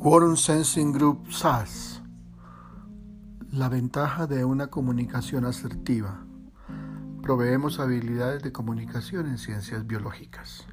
Quorum Sensing Group SAS. La ventaja de una comunicación asertiva. Proveemos habilidades de comunicación en ciencias biológicas.